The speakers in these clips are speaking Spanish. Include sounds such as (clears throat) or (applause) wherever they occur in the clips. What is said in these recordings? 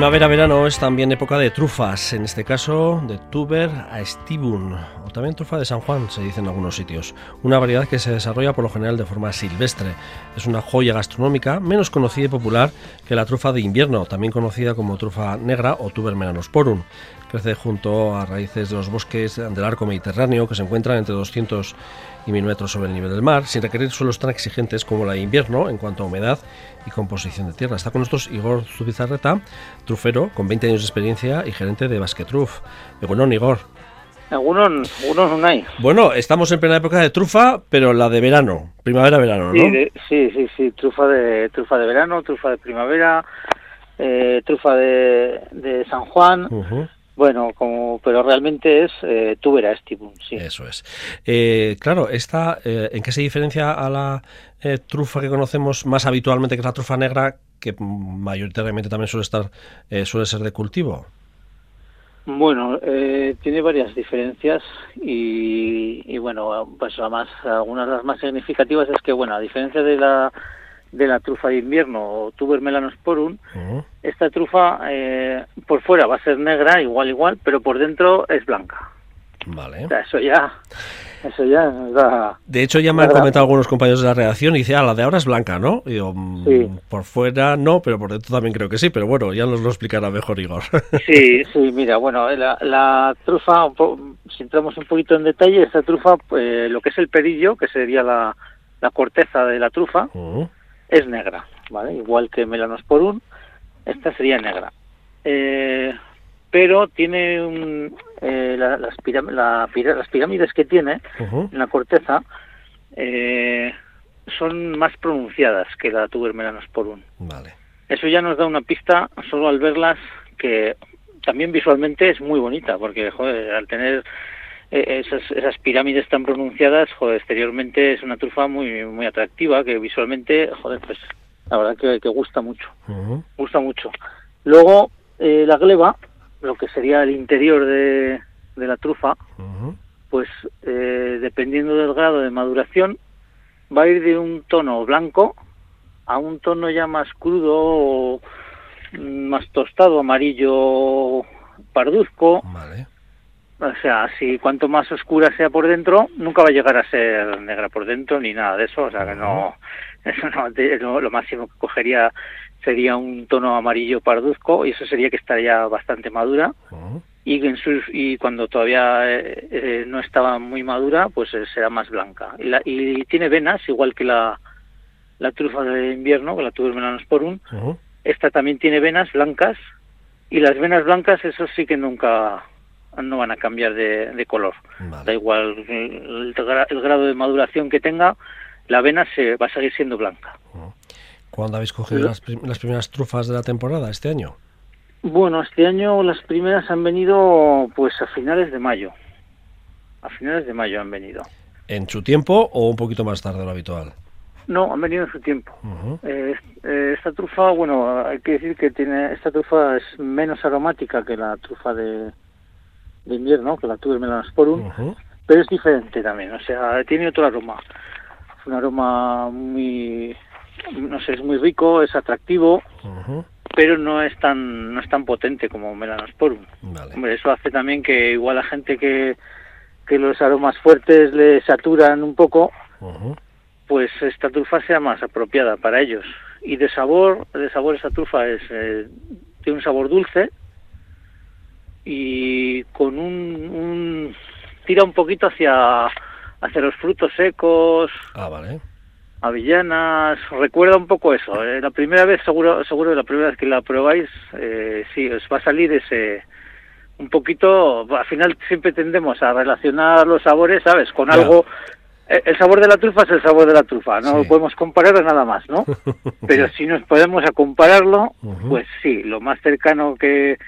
primavera-verano es también época de trufas, en este caso de tuber a stibun, o también trufa de San Juan, se dice en algunos sitios. Una variedad que se desarrolla por lo general de forma silvestre. Es una joya gastronómica menos conocida y popular que la trufa de invierno, también conocida como trufa negra o tuber melanosporum. Crece junto a raíces de los bosques del arco mediterráneo que se encuentran entre 200 y 1000 metros sobre el nivel del mar, sin requerir suelos tan exigentes como la de invierno en cuanto a humedad y composición de tierra. Está con nosotros Igor Zubizarreta, trufero con 20 años de experiencia y gerente de Basquetruf. Bueno, Igor. Algunos, no hay. Bueno, estamos en plena época de trufa, pero la de verano, primavera-verano, ¿no? Sí, sí, sí, trufa de trufa de verano, trufa de primavera, eh, trufa de, de San Juan. Bueno, como, pero realmente es eh, tubera estibum, sí. Eso es. Eh, claro, esta, eh, ¿en qué se diferencia a la eh, trufa que conocemos más habitualmente, que es la trufa negra, que mayoritariamente también suele estar, suele ser de cultivo? Bueno, tiene varias diferencias y, y, bueno, pues más, algunas de las más significativas es que, bueno, a diferencia de la de la trufa de invierno o tuber melanosporum, esta trufa eh, por fuera va a ser negra, igual, igual, pero por dentro es blanca. Vale. eso ya, eso ya De hecho, ya me han comentado algunos compañeros de la redacción y dice, ah, la de ahora es blanca, ¿no? Y mm, por fuera no, pero por dentro también creo que sí, pero bueno, ya nos lo explicará mejor Igor. (laughs) Sí, sí, mira, bueno, la, trufa, si entramos un poquito en detalle, esta trufa, pues, lo que es el perillo, que sería la, la corteza de la trufa, es negra, ¿vale? Igual que Melanosporum, esta sería negra. Eh, pero tiene un, eh, las, pirámides que tiene en la corteza eh, son más pronunciadas que la tuber melanosporum. Vale. Eso ya nos da una pista solo al verlas que también visualmente es muy bonita porque joder, al tener esas, esas pirámides tan pronunciadas, joder, exteriormente es una trufa muy muy atractiva que visualmente, joder, pues la verdad que, que gusta mucho, gusta mucho. Luego eh, la gleba, lo que sería el interior de, de la trufa, pues eh, dependiendo del grado de maduración, va a ir de un tono blanco a un tono ya más crudo, más tostado, amarillo, parduzco. Vale. O sea, si cuanto más oscura sea por dentro, nunca va a llegar a ser negra por dentro ni nada de eso. O sea, que no, (laughs) eso no, lo máximo que cogería sería un tono amarillo parduzco y eso sería que estaría bastante madura. Y, en y cuando todavía eh, eh, no estaba muy madura, pues eh, será más blanca. Y, la, y tiene venas, igual que la, la trufa de invierno, que la tuber melanosporum. Esta también tiene venas blancas y las venas blancas, eso sí que nunca no van a cambiar de, color. Da igual el, grado de maduración que tenga, la avena se va a seguir siendo blanca. ¿Cuándo habéis cogido las, primeras trufas de la temporada este año? Bueno, este año las primeras han venido pues a finales de mayo. A finales de mayo han venido. ¿En su tiempo o un poquito más tarde de lo habitual? No, han venido en su tiempo. Eh, eh, esta trufa, bueno, hay que decir que tiene esta trufa es menos aromática que la trufa de, de invierno, que la tuve Melanosporum, pero es diferente también, o sea, tiene otro aroma. Es un aroma muy, no sé, es muy rico, es atractivo, pero no es tan no es tan potente como Melanosporum. Hombre, eso hace también que igual a gente que, que los aromas fuertes le saturan un poco, pues esta trufa sea más apropiada para ellos. Y de sabor, de sabor esta trufa es eh, tiene un sabor dulce, y con un, tira un poquito hacia hacia los frutos secos. Ah, vale. Avellanas, recuerda un poco eso. Eh, la primera vez, seguro, seguro la primera vez que la probáis, eh, sí, os va a salir ese, un poquito, al final siempre tendemos a relacionar los sabores, ¿sabes? Con algo, eh, el sabor de la trufa es el sabor de la trufa, no lo podemos comparar a nada más, ¿no? (laughs) Pero si nos podemos a compararlo, pues sí, lo más cercano que,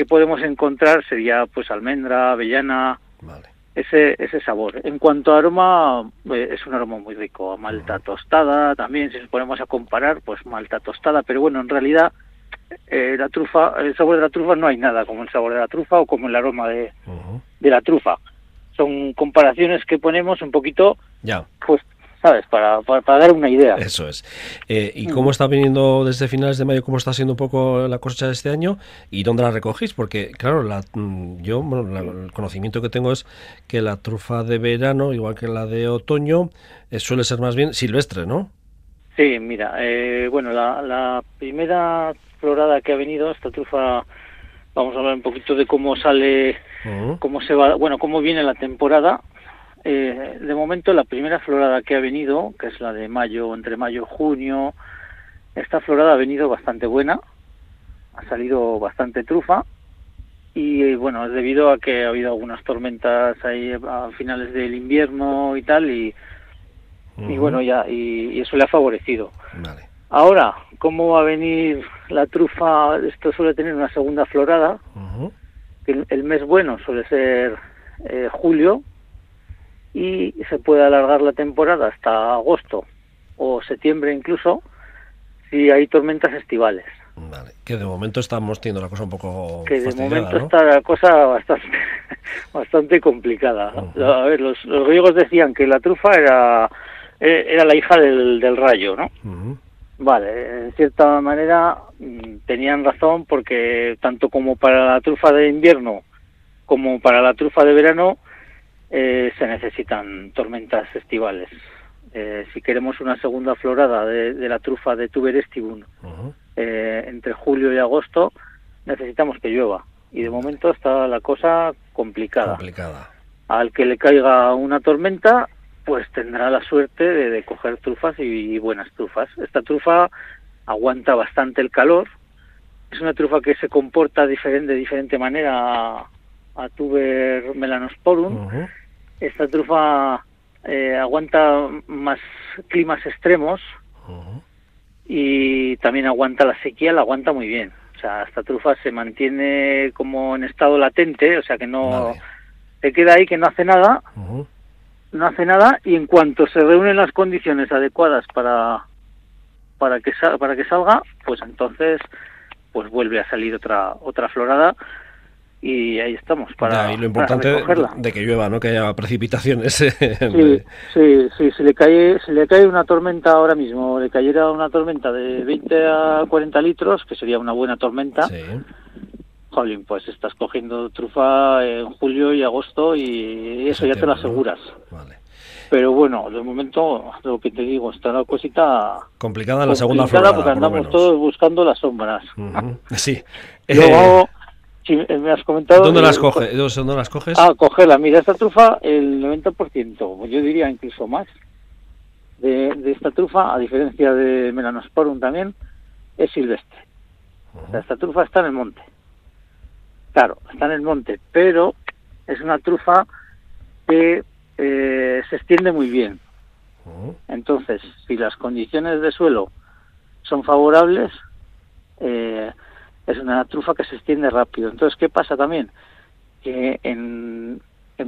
que podemos encontrar sería pues almendra, avellana, ese, ese sabor. En cuanto a aroma, eh, es un aroma muy rico. Malta tostada también, si nos ponemos a comparar, pues malta tostada, pero bueno, en realidad eh, la trufa, el sabor de la trufa no hay nada como el sabor de la trufa o como el aroma de, de la trufa. Son comparaciones que ponemos un poquito, ya. pues ¿sabes? Para, para, dar una idea. Eso es. Eh, ¿Y cómo está viniendo desde finales de mayo, cómo está siendo un poco la cosecha de este año y dónde la recogéis? Porque, claro, la, mm, yo, bueno, el conocimiento que tengo es que la trufa de verano, igual que la de otoño, eh, suele ser más bien silvestre, ¿no? Sí, mira, eh, bueno, la, la primera florada que ha venido, esta trufa, vamos a hablar un poquito de cómo sale, cómo se va, bueno, cómo viene la temporada. Eh, de momento, la primera florada que ha venido, que es la de mayo, entre mayo y junio, esta florada ha venido bastante buena, ha salido bastante trufa y bueno, es debido a que ha habido algunas tormentas ahí a finales del invierno y tal y, y bueno, ya, y, eso le ha favorecido. Ahora, ¿cómo va a venir la trufa? Esto suele tener una segunda florada, que el, mes bueno suele ser eh, julio, y se puede alargar la temporada hasta agosto o septiembre incluso, si hay tormentas estivales. Vale. Que de momento estamos teniendo la cosa un poco. Que de momento está la cosa bastante, (laughs) bastante complicada. A ver, los, los griegos decían que la trufa era eh, era la hija del, del rayo, ¿no? Vale, en cierta manera mm, tenían razón porque tanto como para la trufa de invierno como para la trufa de verano eh, se necesitan tormentas estivales. Eh, si queremos una segunda florada de, la trufa de Tuber estivum entre julio y agosto, necesitamos que llueva. Y de momento está la cosa complicada. complicada. Al que le caiga una tormenta, pues tendrá la suerte de, coger trufas y, buenas trufas. Esta trufa aguanta bastante el calor, es una trufa que se comporta diferente, de diferente manera a, tuber melanosporum. Esta trufa eh, aguanta más climas extremos y también aguanta la sequía, la aguanta muy bien. O sea, esta trufa se mantiene como en estado latente, o sea que no se queda ahí que no hace nada no hace nada y en cuanto se reúnen las condiciones adecuadas para para que para que salga, pues entonces pues vuelve a salir otra otra florada y ahí estamos para y lo importante de que llueva, ¿no? Que haya precipitaciones. (laughs) sí, sí, sí, si le cae si le cae una tormenta ahora mismo, le cayera una tormenta de 20 a 40 litros, que sería una buena tormenta. Sí Jolín, pues estás cogiendo trufa en julio y agosto y eso ya te lo aseguras. Vale. Pero bueno, de momento, lo que te digo, está la cosita... Complicada la segunda florada, porque andamos todos buscando las sombras. Sí. (laughs) Luego, si me has comentado... ¿Dónde las, coges? ¿Dónde las coges? Ah, cogerla. Mira, esta trufa, el 90%, yo diría incluso más, de, de esta trufa, a diferencia de Melanosporum también, es silvestre. esta trufa está en el monte. Claro, está en el monte, pero es una trufa que eh, se extiende muy bien. Entonces, si las condiciones de suelo son favorables, eh, es una trufa que se extiende rápido. Entonces, ¿qué pasa también? Que en,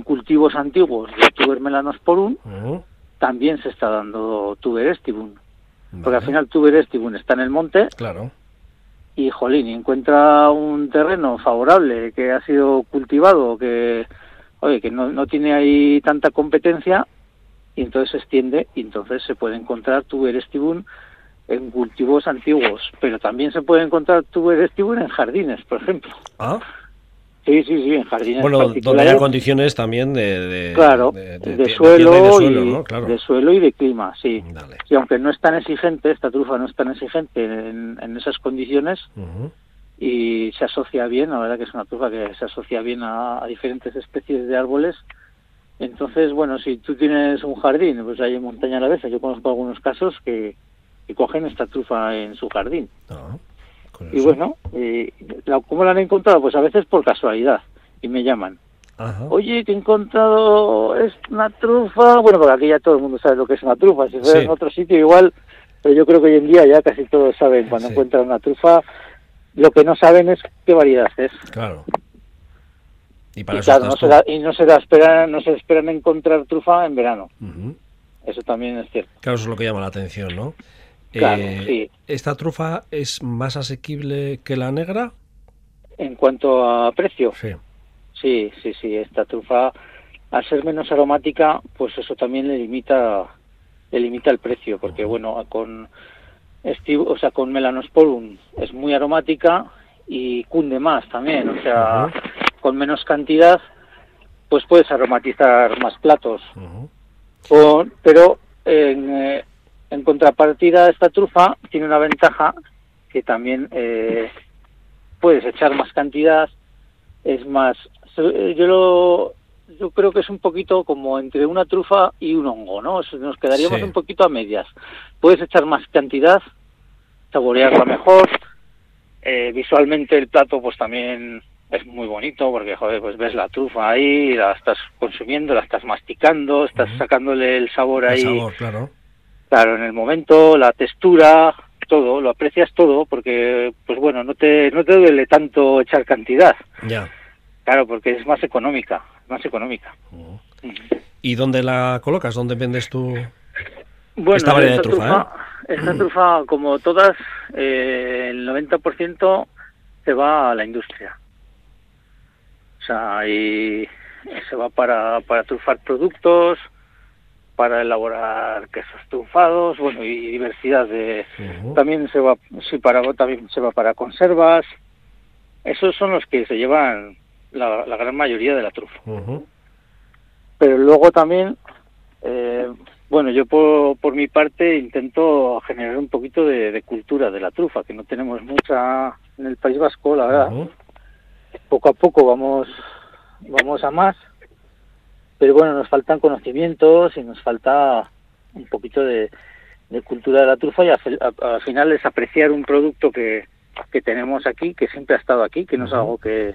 cultivos antiguos de tuber melanosporum oh. también se está dando tuber estivum. Porque al final tuber estivum está en el monte. Claro y jolín, encuentra un terreno favorable que ha sido cultivado, que oye, que no, no tiene ahí tanta competencia y entonces se extiende y entonces se puede encontrar tuber estibum en cultivos antiguos, pero también se puede encontrar tuber estibum en jardines, por ejemplo. Ah. Sí, sí, sí, en jardines. Bueno, donde hay condiciones también de, claro, de, suelo, y, de suelo y de clima, sí. Y aunque no es tan exigente, esta trufa no es tan exigente en, esas condiciones y se asocia bien, la verdad que es una trufa que se asocia bien a, diferentes especies de árboles. Entonces, bueno, si tú tienes un jardín, pues hay en montaña a la vez, yo conozco algunos casos que, cogen esta trufa en su jardín. Ah. Y bueno, eh, ¿cómo la han encontrado? Pues a veces por casualidad y me llaman. Oye, que he encontrado es una trufa. Bueno, porque aquí ya todo el mundo sabe lo que es una trufa. Si fuera en otro sitio igual, pero yo creo que hoy en día ya casi todos saben cuando encuentran una trufa. Lo que no saben es qué variedad es. Claro. Y, para claro, no se, y no se, esperan, no se esperan encontrar trufa en verano. Eso también es cierto. Claro, eso es lo que llama la atención, ¿no? Eh, ¿Esta trufa es más asequible que la negra? En cuanto a precio. Sí. Sí, sí, sí. Esta trufa, al ser menos aromática, pues eso también le limita le limita el precio, porque bueno, con o sea, con Melanosporum es muy aromática y cunde más también, o sea, con menos cantidad pues puedes aromatizar más platos. pero en, eh, en, contrapartida esta trufa tiene una ventaja que también eh, puedes echar más cantidad, es más, yo lo, yo creo que es un poquito como entre una trufa y un hongo, ¿no? Nos quedaríamos un poquito a medias. Puedes echar más cantidad, saborearla mejor. Eh, visualmente el plato, pues también es muy bonito porque, joder, pues ves la trufa ahí, la estás consumiendo, la estás masticando, estás sacándole el sabor ahí. El sabor, claro. Claro, en el momento, la textura, todo, lo aprecias todo porque, pues bueno, no te, no te duele tanto echar cantidad. Ya. Claro, porque es más económica, más económica. ¿Y dónde la colocas? ¿Dónde vendes tu bueno, esta variedad de trufa? Eh? Esta trufa, como todas, eh, el 90% se va a la industria. O sea, y se va para, para trufar productos, para elaborar quesos trufados, bueno, y diversidad de... También se va, sí, para, también se va para conservas. Esos son los que se llevan la, gran mayoría de la trufa. Pero luego también, eh, bueno, yo por, por, mi parte intento generar un poquito de, cultura de la trufa, que no tenemos mucha en el País Vasco, la verdad. Poco a poco vamos, vamos a más, pero bueno, nos faltan conocimientos y nos falta un poquito de, cultura de la trufa y al final es apreciar un producto que, que tenemos aquí, que siempre ha estado aquí, que no es algo que,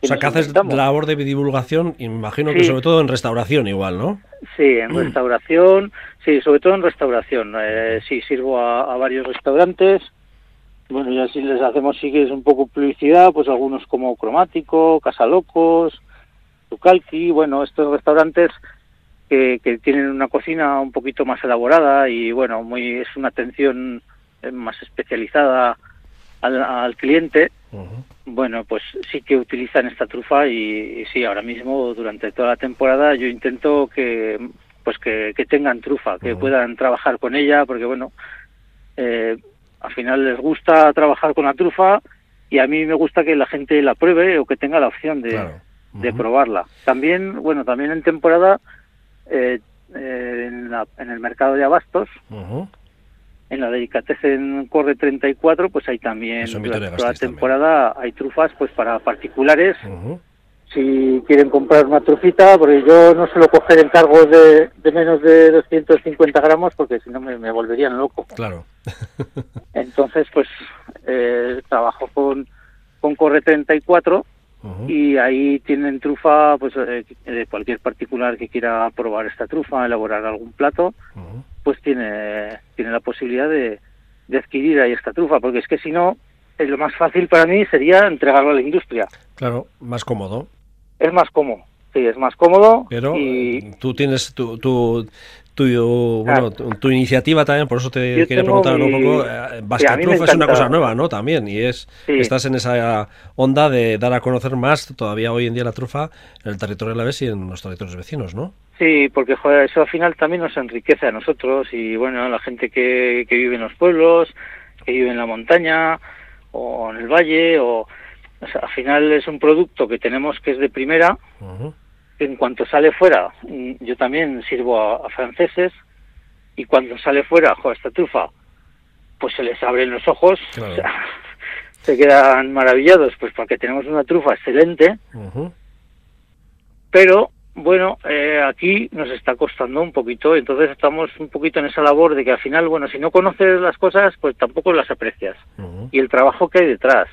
o sea, que haces labor de divulgación, imagino que sobre todo en restauración igual, ¿no? Sí, en restauración, sí, sobre todo en restauración. Eh, sí, sirvo a, varios restaurantes. Bueno, ya si les hacemos, sí que es un poco publicidad, pues algunos como Cromático, Casalocos, Tucalqui, bueno, estos restaurantes que, que tienen una cocina un poquito más elaborada y bueno, muy es una atención eh, más especializada al, cliente, bueno, pues sí que utilizan esta trufa y, sí, ahora mismo durante toda la temporada yo intento que pues que, tengan trufa, que puedan trabajar con ella, porque bueno, eh, al final les gusta trabajar con la trufa y a mí me gusta que la gente la pruebe o que tenga la opción de, de probarla. También, bueno, también en temporada eh, eh, en, en, el mercado de abastos, en la en Corre 34, pues hay también durante toda la temporada hay trufas pues para particulares. Si quieren comprar una trufita, porque yo no suelo coger encargos de, de menos de 250 gramos porque si no me, volverían loco. Claro. (laughs) Entonces, pues eh, trabajo con, con Corre 34 y ahí tienen trufa pues eh, de cualquier particular que quiera probar esta trufa, elaborar algún plato pues tiene, tiene la posibilidad de, de adquirir ahí esta trufa, porque es que si no, lo más fácil para mí sería entregarlo a la industria. Claro, más cómodo. Es más cómodo, sí, es más cómodo. Pero y... tú tienes tu, tu, tu, bueno, tu, iniciativa también, por eso te quería preguntar un poco. Eh, Trufa es una cosa nueva, ¿no? También, y es estás en esa onda de dar a conocer más todavía hoy en día la trufa en el territorio de la vez y en los territorios vecinos, ¿no? Sí, porque joder, eso al final también nos enriquece a nosotros y bueno, a la gente que, que vive en los pueblos, que vive en la montaña o en el valle, o, al final es un producto que tenemos que es de primera. En cuanto sale fuera, mm, yo también sirvo a, franceses y cuando sale fuera, joder, esta trufa, pues se les abren los ojos, (laughs) se quedan maravillados, pues porque tenemos una trufa excelente, pero bueno, eh, aquí nos está costando un poquito, entonces estamos un poquito en esa labor de que al final, bueno, si no conoces las cosas, pues tampoco las aprecias. Y el trabajo que hay detrás,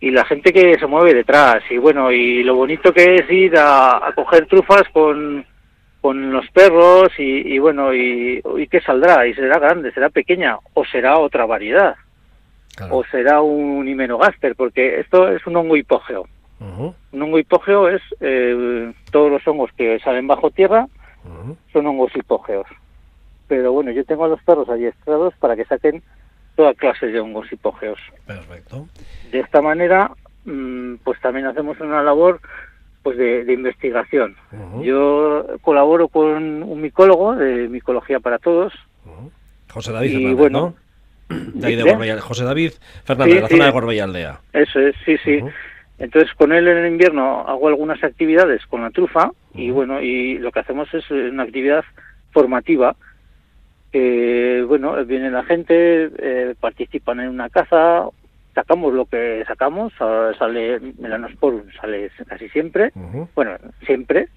y la gente que se mueve detrás, y bueno, y lo bonito que es ir a, coger trufas con, con los perros, y, bueno, y, y qué saldrá, y será grande, será pequeña, o será otra variedad, o será un himenogaster, porque esto es un hongo hipógeo. Un hongo hipógeo es eh, todos los hongos que salen bajo tierra, son hongos hipógeos. Pero bueno, yo tengo a los perros adiestrados para que saquen toda clase de hongos hipógeos. Perfecto. De esta manera, mm, pues también hacemos una labor pues de, investigación. Yo colaboro con un micólogo de Micología para Todos, José David Y Fernández, bueno, ¿no? De ahí de ¿de? Gorbella- José David Fernández, Sí, de la sí. zona de Gorbella Aldea. Eso es, sí, sí. Entonces con él en el invierno hago algunas actividades con la trufa y bueno, y lo que hacemos es eh, una actividad formativa. Que bueno, viene la gente, eh, participan en una caza, sacamos lo que sacamos, ahora sale melanosporum, sale casi siempre, bueno, siempre,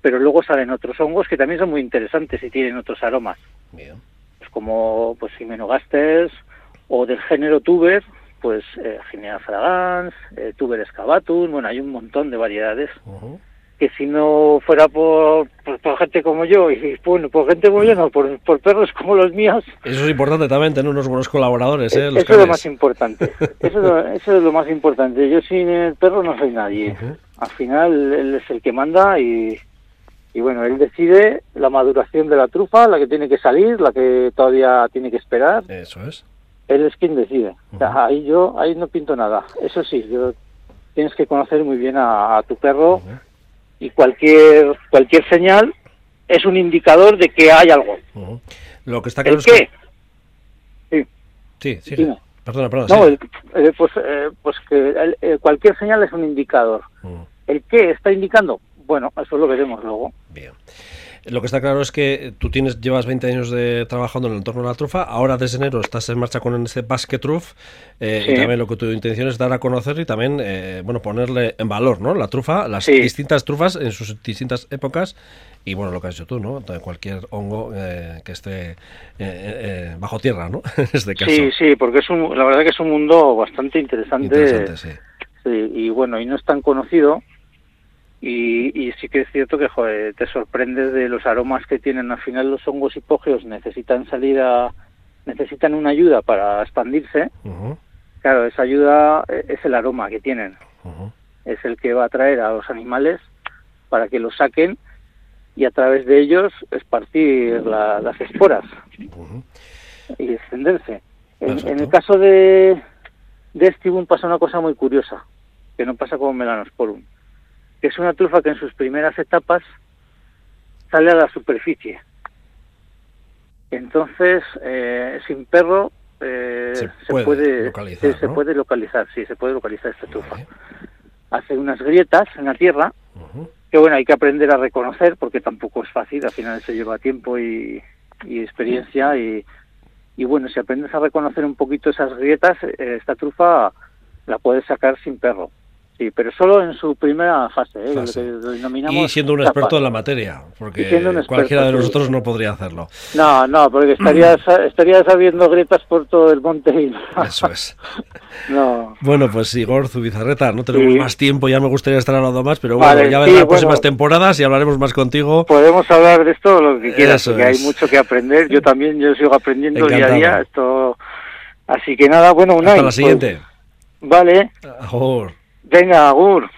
pero luego salen otros hongos que también son muy interesantes y tienen otros aromas, Bien. pues como pues Hymenogasters o del género tuber, pues eh, Ginea fragans, eh, tuber excavatum, bueno, hay un montón de variedades. Que si no fuera por, por, por gente como yo, y bueno, por gente como yo, no, por, por perros como los míos, Eso es importante también, tener unos buenos colaboradores, ¿eh? Los eso es lo más importante. (laughs) Eso es lo, eso es lo más importante. Yo sin el perro no soy nadie. Al final él es el que manda y, y bueno, él decide la maduración de la trufa, la que tiene que salir, la que todavía tiene que esperar. Eso es. Él es quien decide. O sea, Ujú. ahí yo ahí no pinto nada. Eso sí, yo tienes que conocer muy bien a, a tu perro. Y cualquier cualquier señal es un indicador de que hay algo. Ujú. Lo que está claro ¿El es que... qué? Sí. Sí, sí. Perdona, perdona. No, sí. el- eh, pues, eh, pues que el- eh, cualquier señal es un indicador. ¿El qué está indicando? Bueno, eso lo veremos luego. Bien. Lo que está claro es que tú tienes, llevas 20 años de trabajando en el entorno de la trufa, ahora desde enero estás en marcha con este Basket Truff eh, Sí. y también lo que tu intención es dar a conocer y también eh, bueno ponerle en valor ¿no? la trufa, las Sí. distintas trufas en sus distintas épocas y bueno lo que has hecho tú, ¿no? Cualquier hongo eh, que esté eh, eh, bajo tierra, ¿no? (laughs) en este caso. Sí, sí, porque es un, la verdad que es un mundo bastante interesante, Interesante, sí, y bueno, y no es tan conocido. Y, y sí que es cierto que joder, te sorprendes de los aromas que tienen. Al final los hongos hipógeos necesitan salir a, necesitan una ayuda para expandirse. Claro, esa ayuda eh, es el aroma que tienen. es el que va a atraer a los animales para que los saquen y a través de ellos esparcir la- las esporas y extenderse. En, el caso de, de Estibum pasa una cosa muy curiosa, que no pasa con Melanosporum, que es una trufa que en sus primeras etapas sale a la superficie. Entonces, eh, sin perro eh, Se se, puede localizar, se- puede localizar, sí, se puede localizar esta trufa Vale. hace unas grietas en la tierra que bueno hay que aprender a reconocer porque tampoco es fácil al final se lleva tiempo y, y experiencia y, y bueno si aprendes a reconocer un poquito esas grietas eh, esta trufa la puedes sacar sin perro sí pero solo en su primera fase, ¿eh? Fase. lo que denominamos Y siendo un etapa. experto en la materia, porque experto, cualquiera de sí. nosotros no podría hacerlo. no no porque estarías (clears throat) estarías abriendo grietas por todo el monte y Eso es. (laughs) no Bueno, pues Igor Zubizarreta, no tenemos Sí. más tiempo, ya me gustaría estar hablando más, pero Vale, bueno, ya sí, vendrán bueno. próximas temporadas y hablaremos más contigo. Podemos hablar de esto lo que quieras, Eso porque es. hay mucho que aprender. Yo también, yo sigo aprendiendo día a día. Esto, así que nada, bueno, Unai, Hasta la pues, siguiente. vale. ganha ouro.